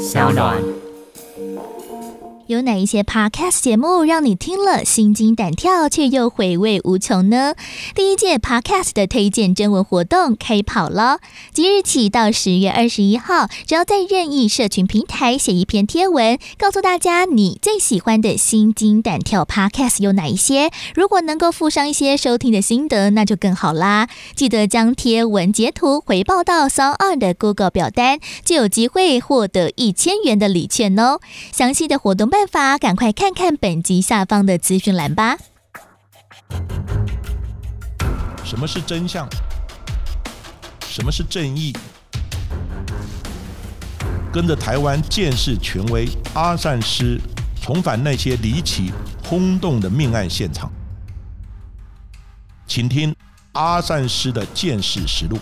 小暖。有哪一些 podcast 节目让你听了心惊胆跳，却又回味无穷呢？第一届 podcast 的推荐征文活动开跑了，即日起到十月二十一号，只要在任意社群平台写一篇贴文，告诉大家你最喜欢的心惊胆跳 podcast 有哪一些。如果能够附上一些收听的心得，那就更好啦。记得将贴文截图回报到 s o n 的 Google 表单，就有机会获得一千元的礼券哦。详细的活动办办法，赶快看看本集下方的资讯栏吧。什么是真相？什么是正义？跟着台湾建识权威阿善师，重返那些离奇轰动的命案现场，请听阿善师的见识实录。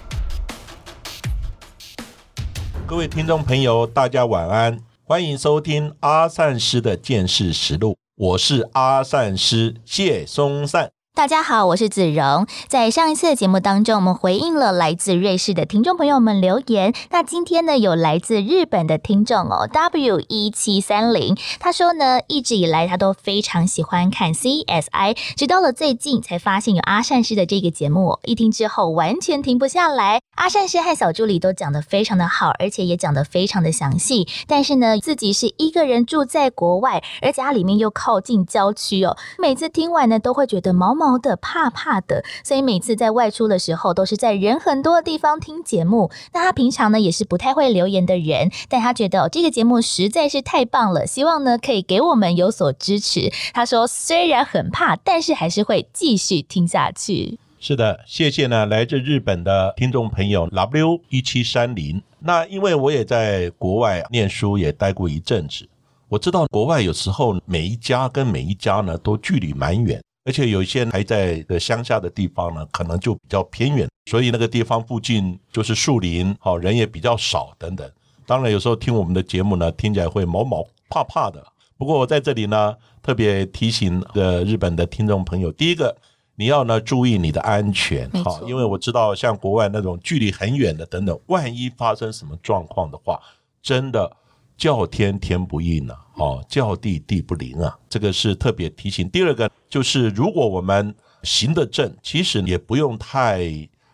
各位听众朋友，大家晚安，欢迎收听阿善师的见识实录，我是阿善师谢松善。大家好，我是子荣。在上一次的节目当中，我们回应了来自瑞士的听众朋友们留言。那今天呢，有来自日本的听众哦，W 一七三零，他说呢，一直以来他都非常喜欢看 CSI，直到了最近才发现有阿善师的这个节目，一听之后完全停不下来。阿善师和小助理都讲得非常的好，而且也讲得非常的详细。但是呢，自己是一个人住在国外，而家里面又靠近郊区哦，每次听完呢，都会觉得毛毛。的怕怕的，所以每次在外出的时候，都是在人很多的地方听节目。那他平常呢也是不太会留言的人，但他觉得这个节目实在是太棒了，希望呢可以给我们有所支持。他说虽然很怕，但是还是会继续听下去。是的，谢谢呢，来自日本的听众朋友 W 一七三零。那因为我也在国外念书，也待过一阵子，我知道国外有时候每一家跟每一家呢都距离蛮远。而且有一些还在的乡下的地方呢，可能就比较偏远，所以那个地方附近就是树林，好人也比较少等等。当然有时候听我们的节目呢，听起来会毛毛怕怕的。不过我在这里呢，特别提醒的日本的听众朋友，第一个你要呢注意你的安全，好，因为我知道像国外那种距离很远的等等，万一发生什么状况的话，真的。叫天天不应啊，哦，叫地地不灵啊，这个是特别提醒。第二个就是，如果我们行得正，其实也不用太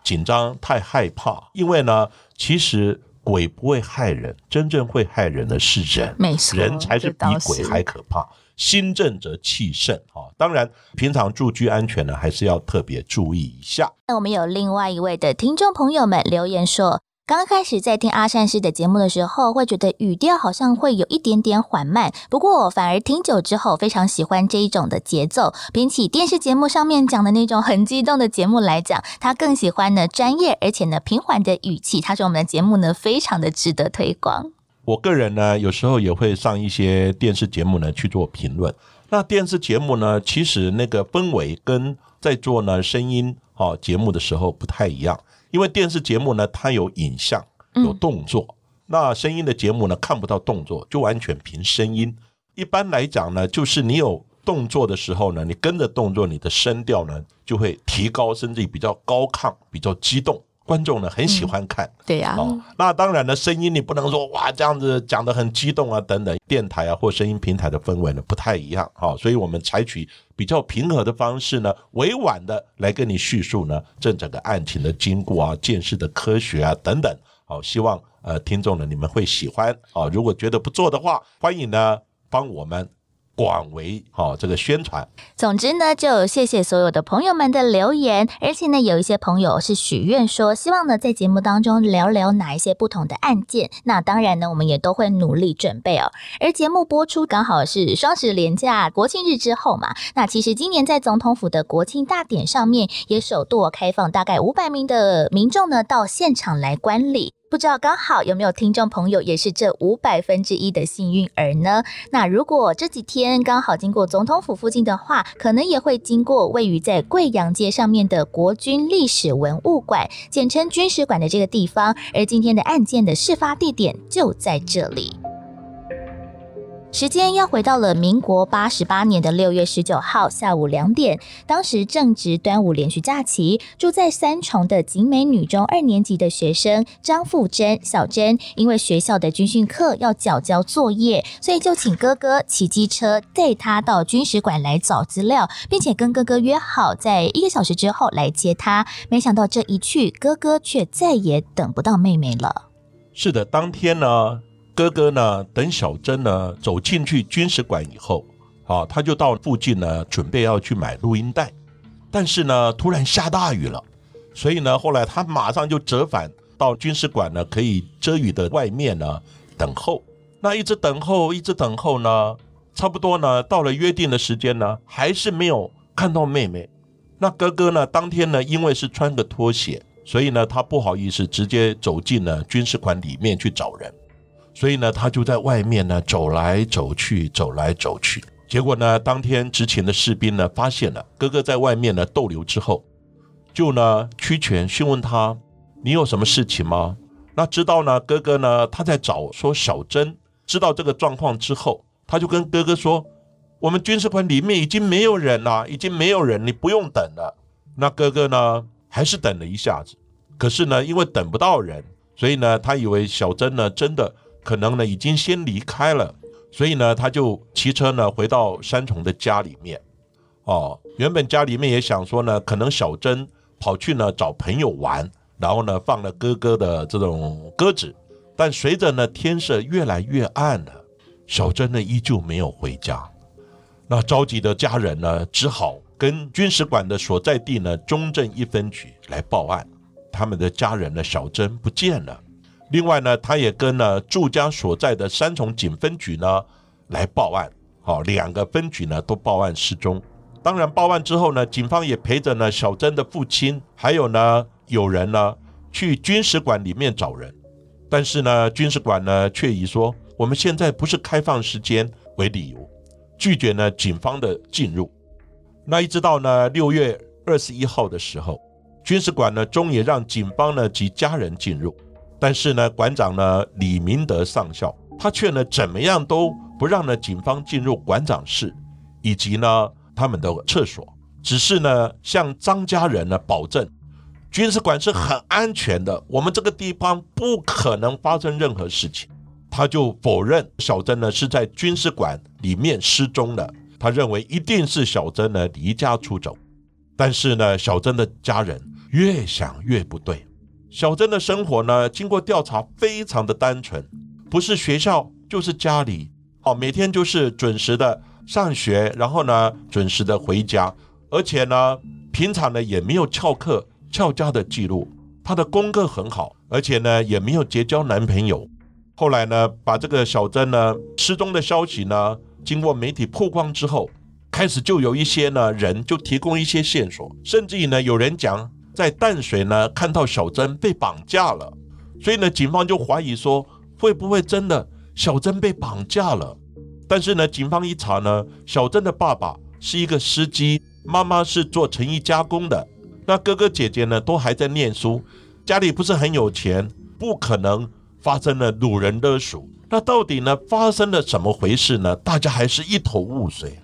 紧张、太害怕，因为呢，其实鬼不会害人，真正会害人的是人，没错，人才是比鬼还可怕。心正则气盛啊，当然，平常住居安全呢，还是要特别注意一下。那我们有另外一位的听众朋友们留言说。刚开始在听阿善师的节目的时候，会觉得语调好像会有一点点缓慢。不过反而听久之后，非常喜欢这一种的节奏。比起电视节目上面讲的那种很激动的节目来讲，他更喜欢呢专业而且呢平缓的语气。他说我们的节目呢非常的值得推广。我个人呢有时候也会上一些电视节目呢去做评论。那电视节目呢，其实那个氛围跟在做呢声音啊节目的时候不太一样。因为电视节目呢，它有影像，有动作，那声音的节目呢，看不到动作，就完全凭声音。一般来讲呢，就是你有动作的时候呢，你跟着动作，你的声调呢就会提高，甚至比较高亢，比较激动。观众呢很喜欢看，对呀。哦，那当然呢，声音你不能说哇这样子讲的很激动啊等等。电台啊或声音平台的氛围呢不太一样，好，所以我们采取比较平和的方式呢，委婉的来跟你叙述呢这整个案情的经过啊、见识的科学啊等等。好，希望呃听众呢你们会喜欢啊。如果觉得不错的话，欢迎呢帮我们。广为好这个宣传。总之呢，就谢谢所有的朋友们的留言，而且呢，有一些朋友是许愿说，希望呢在节目当中聊聊哪一些不同的案件。那当然呢，我们也都会努力准备哦。而节目播出刚好是双十连假、国庆日之后嘛。那其实今年在总统府的国庆大典上面，也首度开放大概五百名的民众呢到现场来观礼。不知道刚好有没有听众朋友也是这五百分之一的幸运儿呢？那如果这几天刚好经过总统府附近的话，可能也会经过位于在贵阳街上面的国军历史文物馆，简称军史馆的这个地方。而今天的案件的事发地点就在这里。时间要回到了民国八十八年的六月十九号下午两点，当时正值端午连续假期，住在三重的景美女中二年级的学生张富珍小珍，因为学校的军训课要缴交作业，所以就请哥哥骑机车带她到军史馆来找资料，并且跟哥哥约好在一个小时之后来接她。没想到这一去，哥哥却再也等不到妹妹了。是的，当天呢。哥哥呢？等小珍呢走进去军事馆以后，啊，他就到附近呢，准备要去买录音带。但是呢，突然下大雨了，所以呢，后来他马上就折返到军事馆呢，可以遮雨的外面呢等候。那一直等候，一直等候呢，差不多呢，到了约定的时间呢，还是没有看到妹妹。那哥哥呢，当天呢，因为是穿个拖鞋，所以呢，他不好意思直接走进了军事馆里面去找人。所以呢，他就在外面呢走来走去，走来走去。结果呢，当天执勤的士兵呢发现了哥哥在外面呢逗留之后，就呢屈权询问他：“你有什么事情吗？”那知道呢，哥哥呢他在找说小珍。知道这个状况之后，他就跟哥哥说：“我们军事馆里面已经没有人了，已经没有人，你不用等了。”那哥哥呢还是等了一下子，可是呢，因为等不到人，所以呢，他以为小珍呢真的。可能呢已经先离开了，所以呢他就骑车呢回到山重的家里面。哦，原本家里面也想说呢，可能小珍跑去呢找朋友玩，然后呢放了哥哥的这种鸽子。但随着呢天色越来越暗了，小珍呢依旧没有回家。那着急的家人呢只好跟军使馆的所在地呢中正一分局来报案，他们的家人呢小珍不见了。另外呢，他也跟呢住家所在的三重警分局呢来报案，好，两个分局呢都报案失踪。当然报案之后呢，警方也陪着呢小珍的父亲，还有呢有人呢去军使馆里面找人，但是呢军使馆呢却以说我们现在不是开放时间为理由，拒绝呢警方的进入。那一直到呢六月二十一号的时候，军使馆呢终于让警方呢及家人进入。但是呢，馆长呢李明德上校，他却呢怎么样都不让呢警方进入馆长室，以及呢他们的厕所，只是呢向张家人呢保证，军事馆是很安全的，我们这个地方不可能发生任何事情。他就否认小珍呢是在军事馆里面失踪的，他认为一定是小珍呢离家出走。但是呢，小珍的家人越想越不对。小珍的生活呢，经过调查非常的单纯，不是学校就是家里，哦，每天就是准时的上学，然后呢准时的回家，而且呢平常呢也没有翘课翘家的记录，她的功课很好，而且呢也没有结交男朋友。后来呢，把这个小珍呢失踪的消息呢，经过媒体曝光之后，开始就有一些呢人就提供一些线索，甚至于呢有人讲。在淡水呢，看到小珍被绑架了，所以呢，警方就怀疑说，会不会真的小珍被绑架了？但是呢，警方一查呢，小珍的爸爸是一个司机，妈妈是做成衣加工的，那哥哥姐姐呢都还在念书，家里不是很有钱，不可能发生了掳人勒赎。那到底呢发生了怎么回事呢？大家还是一头雾水。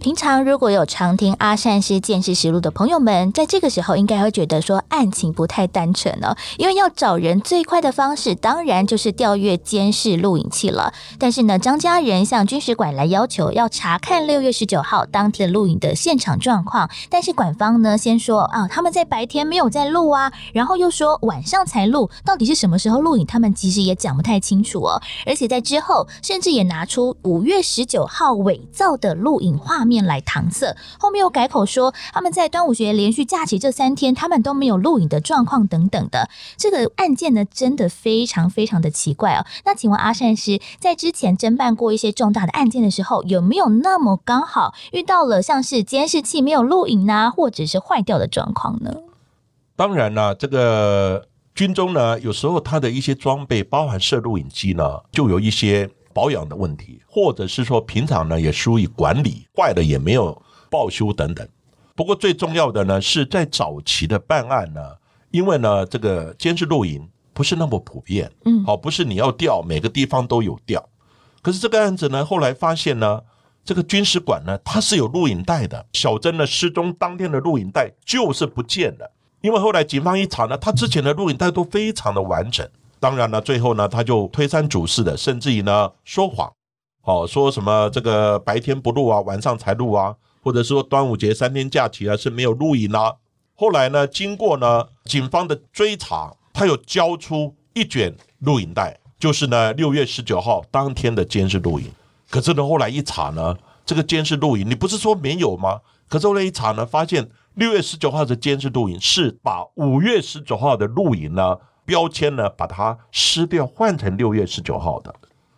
平常如果有常听阿善师见识实录的朋友们，在这个时候应该会觉得说案情不太单纯哦，因为要找人最快的方式，当然就是调阅监视录影器了。但是呢，张家人向军事馆来要求要查看六月十九号当天的录影的现场状况，但是馆方呢先说啊，他们在白天没有在录啊，然后又说晚上才录，到底是什么时候录影，他们其实也讲不太清楚哦。而且在之后，甚至也拿出五月十九号伪造的录影画面。面来搪塞，后面又改口说他们在端午节连续假期这三天，他们都没有录影的状况等等的。这个案件呢，真的非常非常的奇怪哦。那请问阿善师，在之前侦办过一些重大的案件的时候，有没有那么刚好遇到了像是监视器没有录影呢，或者是坏掉的状况呢？当然了，这个军中呢，有时候它的一些装备，包含摄录影机呢，就有一些。保养的问题，或者是说平常呢也疏于管理，坏了也没有报修等等。不过最重要的呢是在早期的办案呢，因为呢这个监视录影不是那么普遍，嗯，好，不是你要调每个地方都有调，可是这个案子呢，后来发现呢，这个军事馆呢，它是有录影带的。小珍呢失踪当天的录影带就是不见了，因为后来警方一查呢，他之前的录影带都非常的完整。当然呢，最后呢，他就推三阻四的，甚至于呢说谎，哦，说什么这个白天不录啊，晚上才录啊，或者说端午节三天假期啊是没有录影啊。后来呢，经过呢警方的追查，他有交出一卷录影带。就是呢，六月十九号当天的监视录影，可是呢，后来一查呢，这个监视录影你不是说没有吗？可是后来一查呢，发现六月十九号的监视录影是把五月十九号的录影呢标签呢把它撕掉，换成六月十九号的。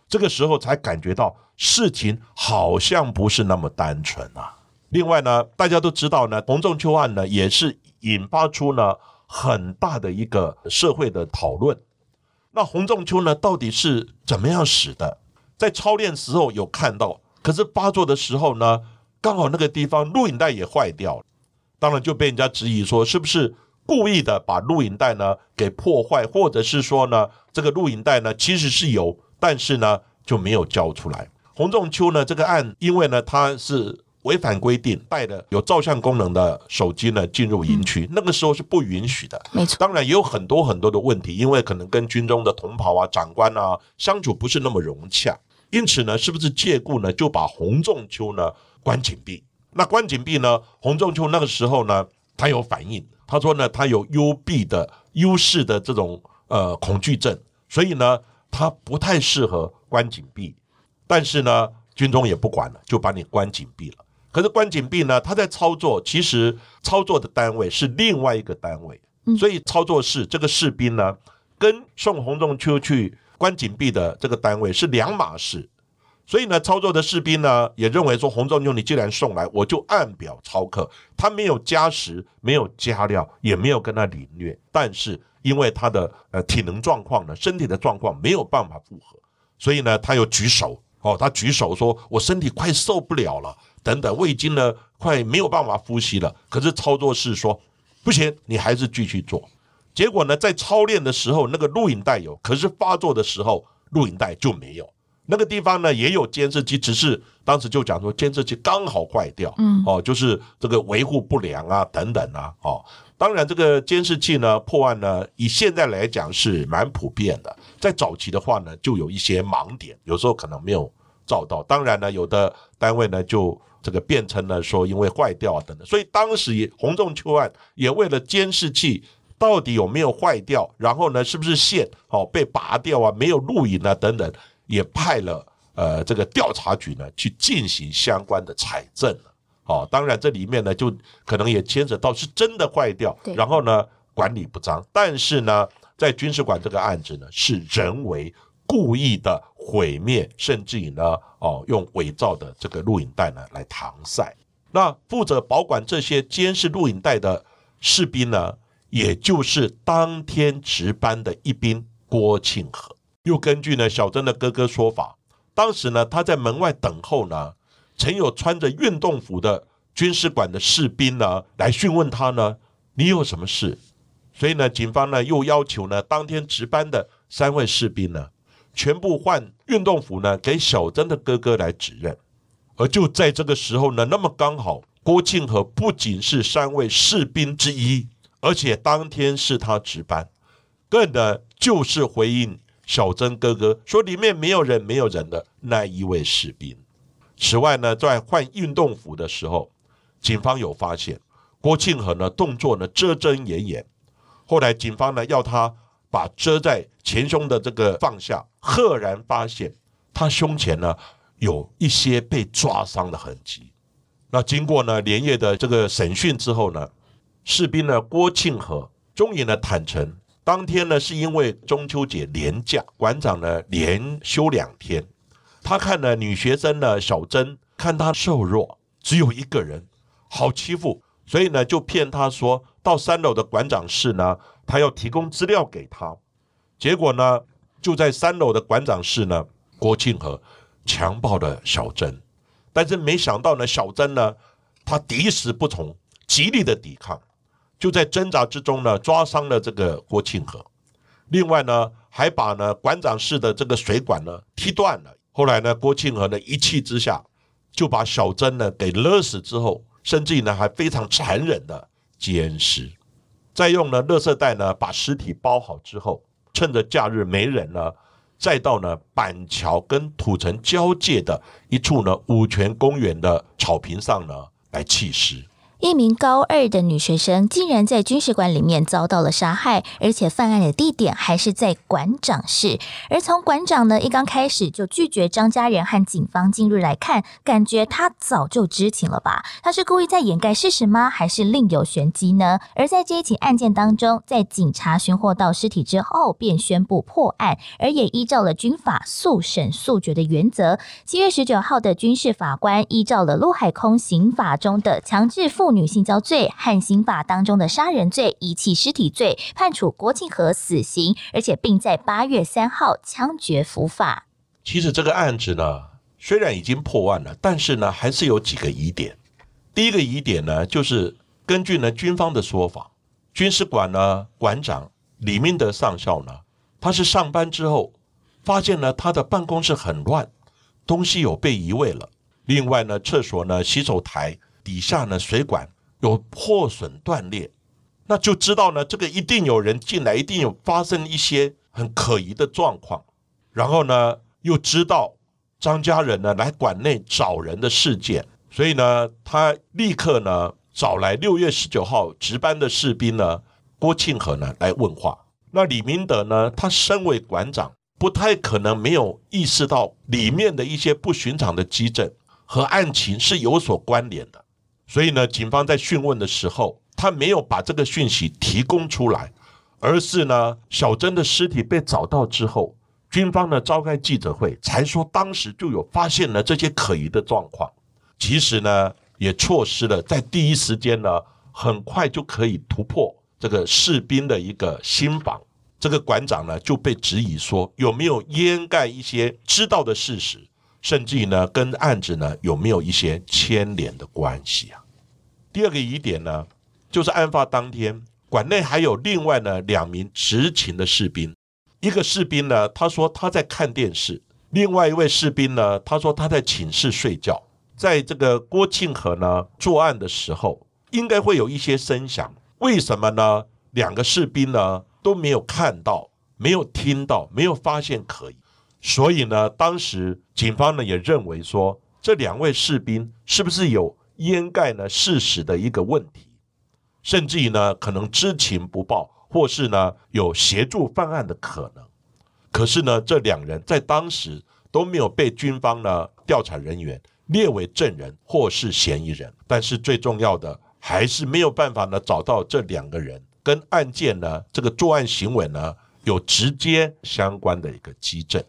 这个时候才感觉到事情好像不是那么单纯啊。另外呢，大家都知道呢，洪仲秋案呢也是引发出呢很大的一个社会的讨论。那洪仲秋呢？到底是怎么样死的？在操练时候有看到，可是发作的时候呢，刚好那个地方录影带也坏掉了，当然就被人家质疑说，是不是故意的把录影带呢给破坏，或者是说呢，这个录影带呢其实是有，但是呢就没有交出来。洪仲秋呢这个案，因为呢他是。违反规定带的有照相功能的手机呢进入营区，那个时候是不允许的。没错，当然也有很多很多的问题，因为可能跟军中的同袍啊、长官啊相处不是那么融洽，因此呢，是不是借故呢就把洪仲秋呢关紧闭？那关紧闭呢，洪仲秋那个时候呢，他有反应，他说呢，他有幽闭的优势的这种呃恐惧症，所以呢，他不太适合关紧闭。但是呢，军中也不管了，就把你关紧闭了。可是关紧闭呢？他在操作，其实操作的单位是另外一个单位，所以操作室这个士兵呢，跟送洪仲秋去关紧闭的这个单位是两码事。所以呢，操作的士兵呢也认为说，洪仲秋你既然送来，我就按表操课。他没有加时，没有加料，也没有跟他领略。但是因为他的呃体能状况呢，身体的状况没有办法负荷，所以呢，他又举手哦，他举手说：“我身体快受不了了。”等等，我已经呢快没有办法呼吸了。可是操作室说不行，你还是继续做。结果呢，在操练的时候，那个录影带有，可是发作的时候录影带就没有。那个地方呢也有监视器，只是当时就讲说监视器刚好坏掉，嗯，哦，就是这个维护不良啊，等等啊，哦，当然这个监视器呢破案呢，以现在来讲是蛮普遍的。在早期的话呢，就有一些盲点，有时候可能没有照到。当然呢，有的单位呢就这个变成了说因为坏掉等等，所以当时洪仲秋案也为了监视器到底有没有坏掉，然后呢是不是线哦被拔掉啊，没有录影啊等等，也派了呃这个调查局呢去进行相关的采证了。哦，当然这里面呢就可能也牵扯到是真的坏掉，然后呢管理不彰，但是呢在军事馆这个案子呢是人为。故意的毁灭，甚至于呢，哦，用伪造的这个录影带呢来搪塞。那负责保管这些监视录影带的士兵呢，也就是当天值班的一兵郭庆和。又根据呢小珍的哥哥说法，当时呢他在门外等候呢，曾有穿着运动服的军事馆的士兵呢来讯问他呢，你有什么事？所以呢，警方呢又要求呢当天值班的三位士兵呢。全部换运动服呢，给小珍的哥哥来指认。而就在这个时候呢，那么刚好郭庆和不仅是三位士兵之一，而且当天是他值班，更的就是回应小珍哥哥说里面没有人，没有人的那一位士兵。此外呢，在换运动服的时候，警方有发现郭庆和呢动作呢遮遮掩掩。后来警方呢要他。把遮在前胸的这个放下，赫然发现他胸前呢有一些被抓伤的痕迹。那经过呢连夜的这个审讯之后呢，士兵呢郭庆和终于呢坦诚，当天呢是因为中秋节连假，馆长呢连休两天，他看了女学生呢小珍，看她瘦弱，只有一个人，好欺负，所以呢就骗他说到三楼的馆长室呢。他要提供资料给他，结果呢，就在三楼的馆长室呢，郭庆和强暴了小珍，但是没想到呢，小珍呢，他敌死不从，极力的抵抗，就在挣扎之中呢，抓伤了这个郭庆和。另外呢，还把呢馆长室的这个水管呢踢断了，后来呢，郭庆和呢一气之下就把小珍呢给勒死之后，甚至于呢还非常残忍的奸尸，再用呢垃圾袋呢把尸体包好之后，趁着假日没人呢，再到呢板桥跟土城交界的一处呢五泉公园的草坪上呢来弃尸。一名高二的女学生竟然在军事馆里面遭到了杀害，而且犯案的地点还是在馆长室。而从馆长呢一刚开始就拒绝张家人和警方进入来看，感觉他早就知情了吧？他是故意在掩盖事实吗？还是另有玄机呢？而在这一起案件当中，在警察寻获到尸体之后，便宣布破案，而也依照了军法速审速决的原则。七月十九号的军事法官依照了陆海空刑法中的强制妇。女性交罪和刑法当中的杀人罪、遗弃尸体罪，判处郭庆和死刑，而且并在八月三号枪决伏法。其实这个案子呢，虽然已经破案了，但是呢，还是有几个疑点。第一个疑点呢，就是根据呢军方的说法，军事馆呢馆长李明德上校呢，他是上班之后发现呢他的办公室很乱，东西有被移位了。另外呢，厕所呢洗手台。底下呢，水管有破损断裂，那就知道呢，这个一定有人进来，一定有发生一些很可疑的状况。然后呢，又知道张家人呢来馆内找人的事件，所以呢，他立刻呢找来六月十九号值班的士兵呢郭庆和呢来问话。那李明德呢，他身为馆长，不太可能没有意识到里面的一些不寻常的机证和案情是有所关联的。所以呢，警方在讯问的时候，他没有把这个讯息提供出来，而是呢，小珍的尸体被找到之后，军方呢召开记者会，才说当时就有发现了这些可疑的状况。其实呢，也错失了在第一时间呢，很快就可以突破这个士兵的一个心防。这个馆长呢就被质疑说有没有掩盖一些知道的事实。甚至于呢，跟案子呢有没有一些牵连的关系啊？第二个疑点呢，就是案发当天馆内还有另外呢两名执勤的士兵，一个士兵呢他说他在看电视，另外一位士兵呢他说他在寝室睡觉。在这个郭庆和呢作案的时候，应该会有一些声响，为什么呢？两个士兵呢都没有看到，没有听到，没有发现可疑。所以呢，当时警方呢也认为说，这两位士兵是不是有掩盖呢事实的一个问题，甚至于呢可能知情不报，或是呢有协助犯案的可能。可是呢，这两人在当时都没有被军方呢调查人员列为证人或是嫌疑人。但是最重要的还是没有办法呢找到这两个人跟案件呢这个作案行为呢有直接相关的一个基证。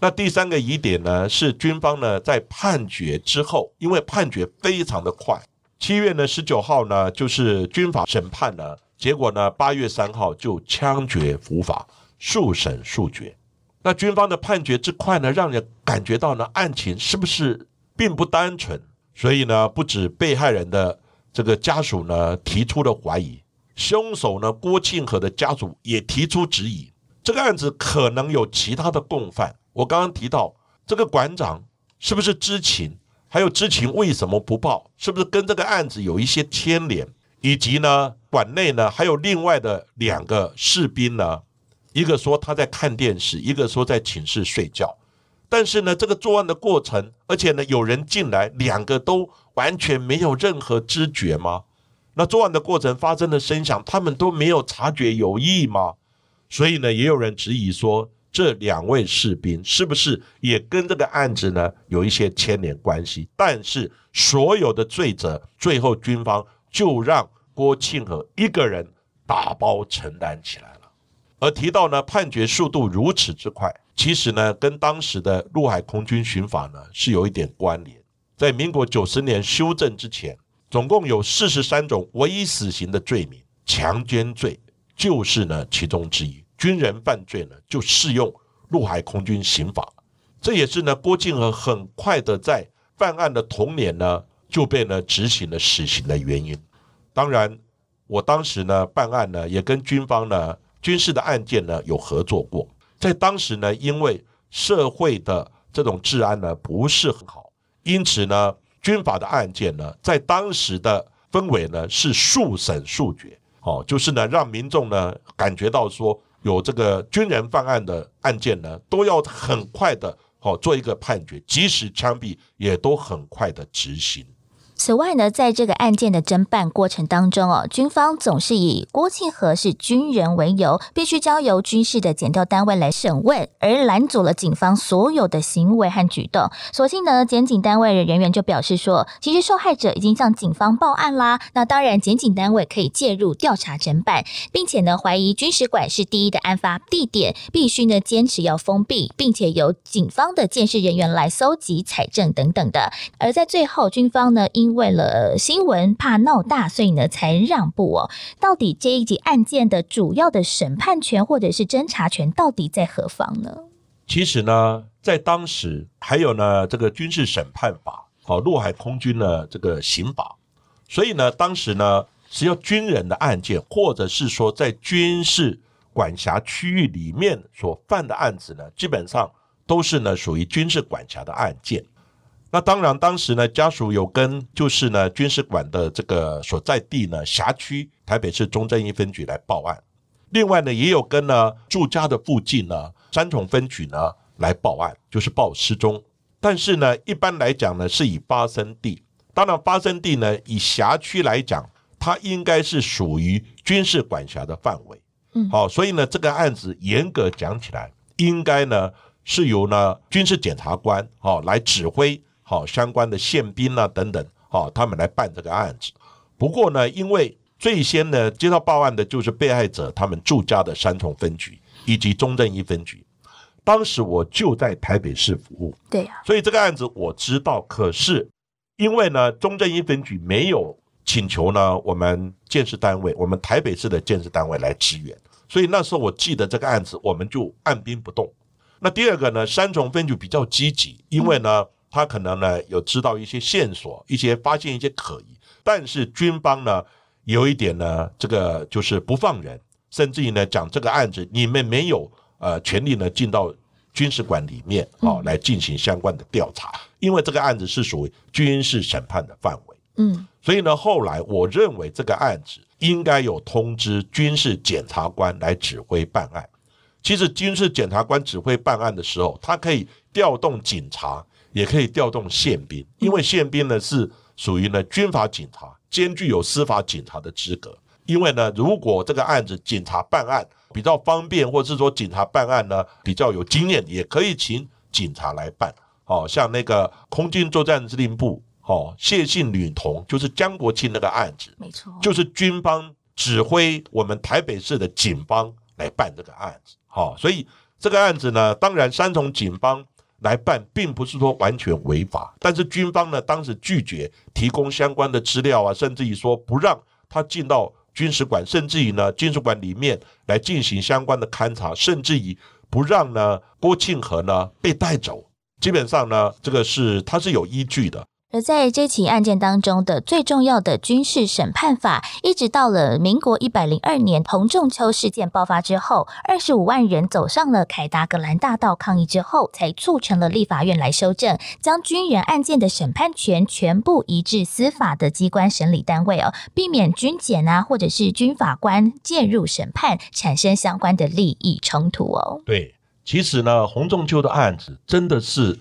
那第三个疑点呢，是军方呢在判决之后，因为判决非常的快，七月呢十九号呢就是军法审判呢，结果呢八月三号就枪决伏法，速审速决。那军方的判决之快呢，让人感觉到呢案情是不是并不单纯？所以呢，不止被害人的这个家属呢提出了怀疑，凶手呢郭庆和的家属也提出质疑，这个案子可能有其他的共犯。我刚刚提到这个馆长是不是知情？还有知情为什么不报？是不是跟这个案子有一些牵连？以及呢，馆内呢还有另外的两个士兵呢？一个说他在看电视，一个说在寝室睡觉。但是呢，这个作案的过程，而且呢有人进来，两个都完全没有任何知觉吗？那作案的过程发生的声响，他们都没有察觉有异吗？所以呢，也有人质疑说。这两位士兵是不是也跟这个案子呢有一些牵连关系？但是所有的罪责，最后军方就让郭庆和一个人打包承担起来了。而提到呢，判决速度如此之快，其实呢，跟当时的陆海空军刑法呢是有一点关联。在民国九十年修正之前，总共有四十三种唯一死刑的罪名，强奸罪就是呢其中之一。军人犯罪呢，就适用陆海空军刑法，这也是呢郭靖和很快的在犯案的同年呢就被呢执行了死刑的原因。当然，我当时呢办案呢也跟军方呢军事的案件呢有合作过，在当时呢因为社会的这种治安呢不是很好，因此呢，军法的案件呢，在当时的氛围呢是速审速决，哦，就是呢让民众呢感觉到说有这个军人犯案的案件呢，都要很快的哦做一个判决，即使枪毙也都很快的执行。此外呢，在这个案件的侦办过程当中哦，军方总是以郭庆和是军人为由，必须交由军事的检调单位来审问，而拦阻了警方所有的行为和举动。所幸呢，检警单位的人员就表示说，其实受害者已经向警方报案啦。那当然，检警单位可以介入调查侦办，并且呢，怀疑军事馆是第一的案发地点，必须呢坚持要封闭，并且由警方的监视人员来搜集采证等等的。而在最后，军方呢因为了新闻怕闹大，所以呢才让步哦。到底这一起案件的主要的审判权或者是侦查权到底在何方呢？其实呢，在当时还有呢这个军事审判法，哦，陆海空军的这个刑法，所以呢，当时呢，只要军人的案件，或者是说在军事管辖区域里面所犯的案子呢，基本上都是呢属于军事管辖的案件。那当然，当时呢，家属有跟就是呢军事馆的这个所在地呢辖区台北市中正一分局来报案，另外呢也有跟呢住家的附近呢三重分局呢来报案，就是报失踪。但是呢，一般来讲呢是以发生地，当然发生地呢以辖区来讲，它应该是属于军事管辖的范围。嗯，好，所以呢这个案子严格讲起来，应该呢是由呢军事检察官哦来指挥。好，相关的宪兵啊等等，好，他们来办这个案子。不过呢，因为最先呢接到报案的就是被害者他们住家的三重分局以及中正一分局，当时我就在台北市服务，对呀，所以这个案子我知道。可是因为呢，中正一分局没有请求呢我们建设单位，我们台北市的建设单位来支援，所以那时候我记得这个案子，我们就按兵不动。那第二个呢，三重分局比较积极，因为呢。他可能呢有知道一些线索，一些发现一些可疑，但是军方呢有一点呢，这个就是不放人，甚至于呢讲这个案子你们没有呃权利呢进到军事馆里面啊来进行相关的调查，因为这个案子是属于军事审判的范围。嗯，所以呢后来我认为这个案子应该有通知军事检察官来指挥办案。其实军事检察官指挥办案的时候，他可以调动警察。也可以调动宪兵，因为宪兵呢是属于呢军法警察，兼具有司法警察的资格。因为呢，如果这个案子警察办案比较方便，或者是说警察办案呢比较有经验，也可以请警察来办。哦，像那个空军作战司令部，哦，谢姓女童就是江国庆那个案子，没错，就是军方指挥我们台北市的警方来办这个案子。好，所以这个案子呢，当然三重警方。来办，并不是说完全违法，但是军方呢，当时拒绝提供相关的资料啊，甚至于说不让他进到军事馆，甚至于呢，军事馆里面来进行相关的勘察，甚至于不让呢郭庆和呢被带走。基本上呢，这个是他是有依据的。而在这起案件当中的最重要的军事审判法，一直到了民国一百零二年洪仲秋事件爆发之后，二十五万人走上了凯达格兰大道抗议之后，才促成了立法院来修正，将军人案件的审判权全部移至司法的机关审理单位哦，避免军检啊或者是军法官介入审判，产生相关的利益冲突哦。对，其实呢，洪仲秋的案子真的是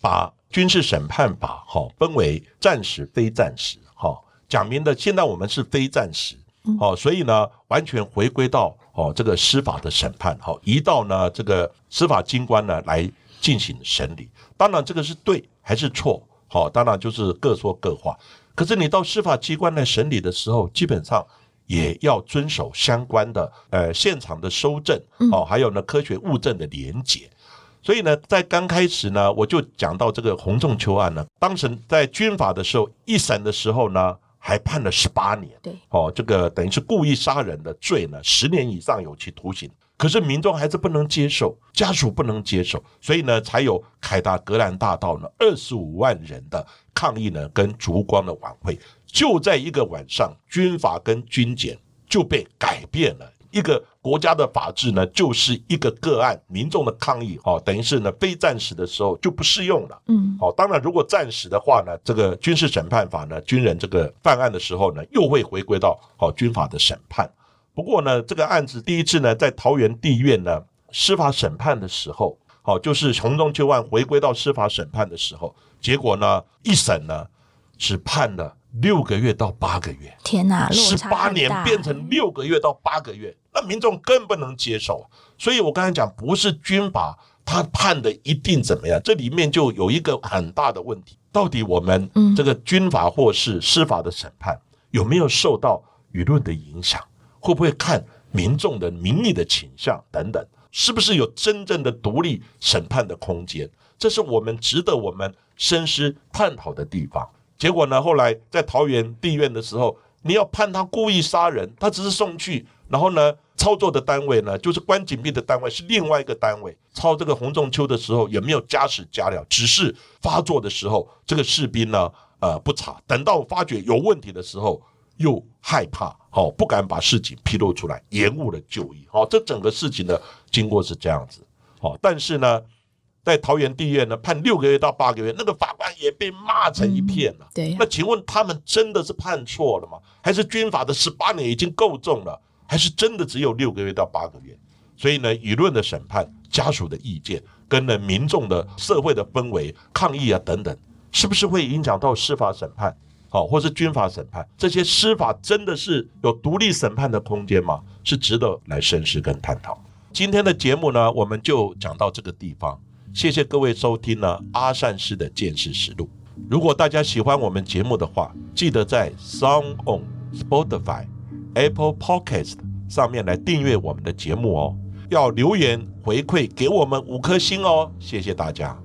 把。军事审判法，哈，分为战时、非战时，哈，讲明的。现在我们是非战时，哦，所以呢，完全回归到哦这个司法的审判，哈，移到呢这个司法机关呢来进行审理。当然，这个是对还是错，好，当然就是各说各话。可是你到司法机关来审理的时候，基本上也要遵守相关的呃现场的收证，哦，还有呢科学物证的连结。所以呢，在刚开始呢，我就讲到这个洪仲秋案呢，当时在军法的时候一审的时候呢，还判了十八年。对，哦，这个等于是故意杀人的罪呢，十年以上有期徒刑。可是民众还是不能接受，家属不能接受，所以呢，才有凯达格兰大道呢二十五万人的抗议呢，跟烛光的晚会，就在一个晚上，军法跟军检就被改变了。一个国家的法治呢，就是一个个案，民众的抗议哦，等于是呢非战时的时候就不适用了。嗯，哦，当然如果战时的话呢，这个军事审判法呢，军人这个犯案的时候呢，又会回归到哦军法的审判。不过呢，这个案子第一次呢，在桃园地院呢司法审判的时候，哦，就是洪仲秋案回归到司法审判的时候，结果呢，一审呢只判了六个月到八个月。天哪，十八年变成六个月到八个月，那民众更不能接受。所以我刚才讲，不是军法他判的一定怎么样，这里面就有一个很大的问题：到底我们嗯这个军法或是司法的审判有没有受到舆论的影响？会不会看民众的民意的倾向等等？是不是有真正的独立审判的空间？这是我们值得我们深思探讨的地方。结果呢，后来在桃园地院的时候，你要判他故意杀人，他只是送去，然后呢，操作的单位呢，就是关紧闭的单位是另外一个单位。抄这个洪仲秋的时候，也没有加时加料？只是发作的时候，这个士兵呢，呃，不查，等到发觉有问题的时候，又害怕，哦，不敢把事情披露出来，延误了就医。哦，这整个事情的经过是这样子。哦，但是呢，在桃园地院呢，判六个月到八个月，那个法官也被骂成一片了。对那请问他们真的是判错了吗？还是军法的十八年已经够重了？还是真的只有六个月到八个月？所以呢，舆论的审判、家属的意见，跟呢民众的社会的氛围、抗议啊等等，是不是会影响到司法审判？好、或是军法审判，这些司法真的是有独立审判的空间吗？是值得来深思跟探讨。今天的节目呢，我们就讲到这个地方。谢谢各位收听呢阿善师的见识实录。如果大家喜欢我们节目的话，记得在 Sound On、Spotify、Apple Podcast 上面来订阅我们的节目哦。要留言回馈给我们五颗星哦，谢谢大家。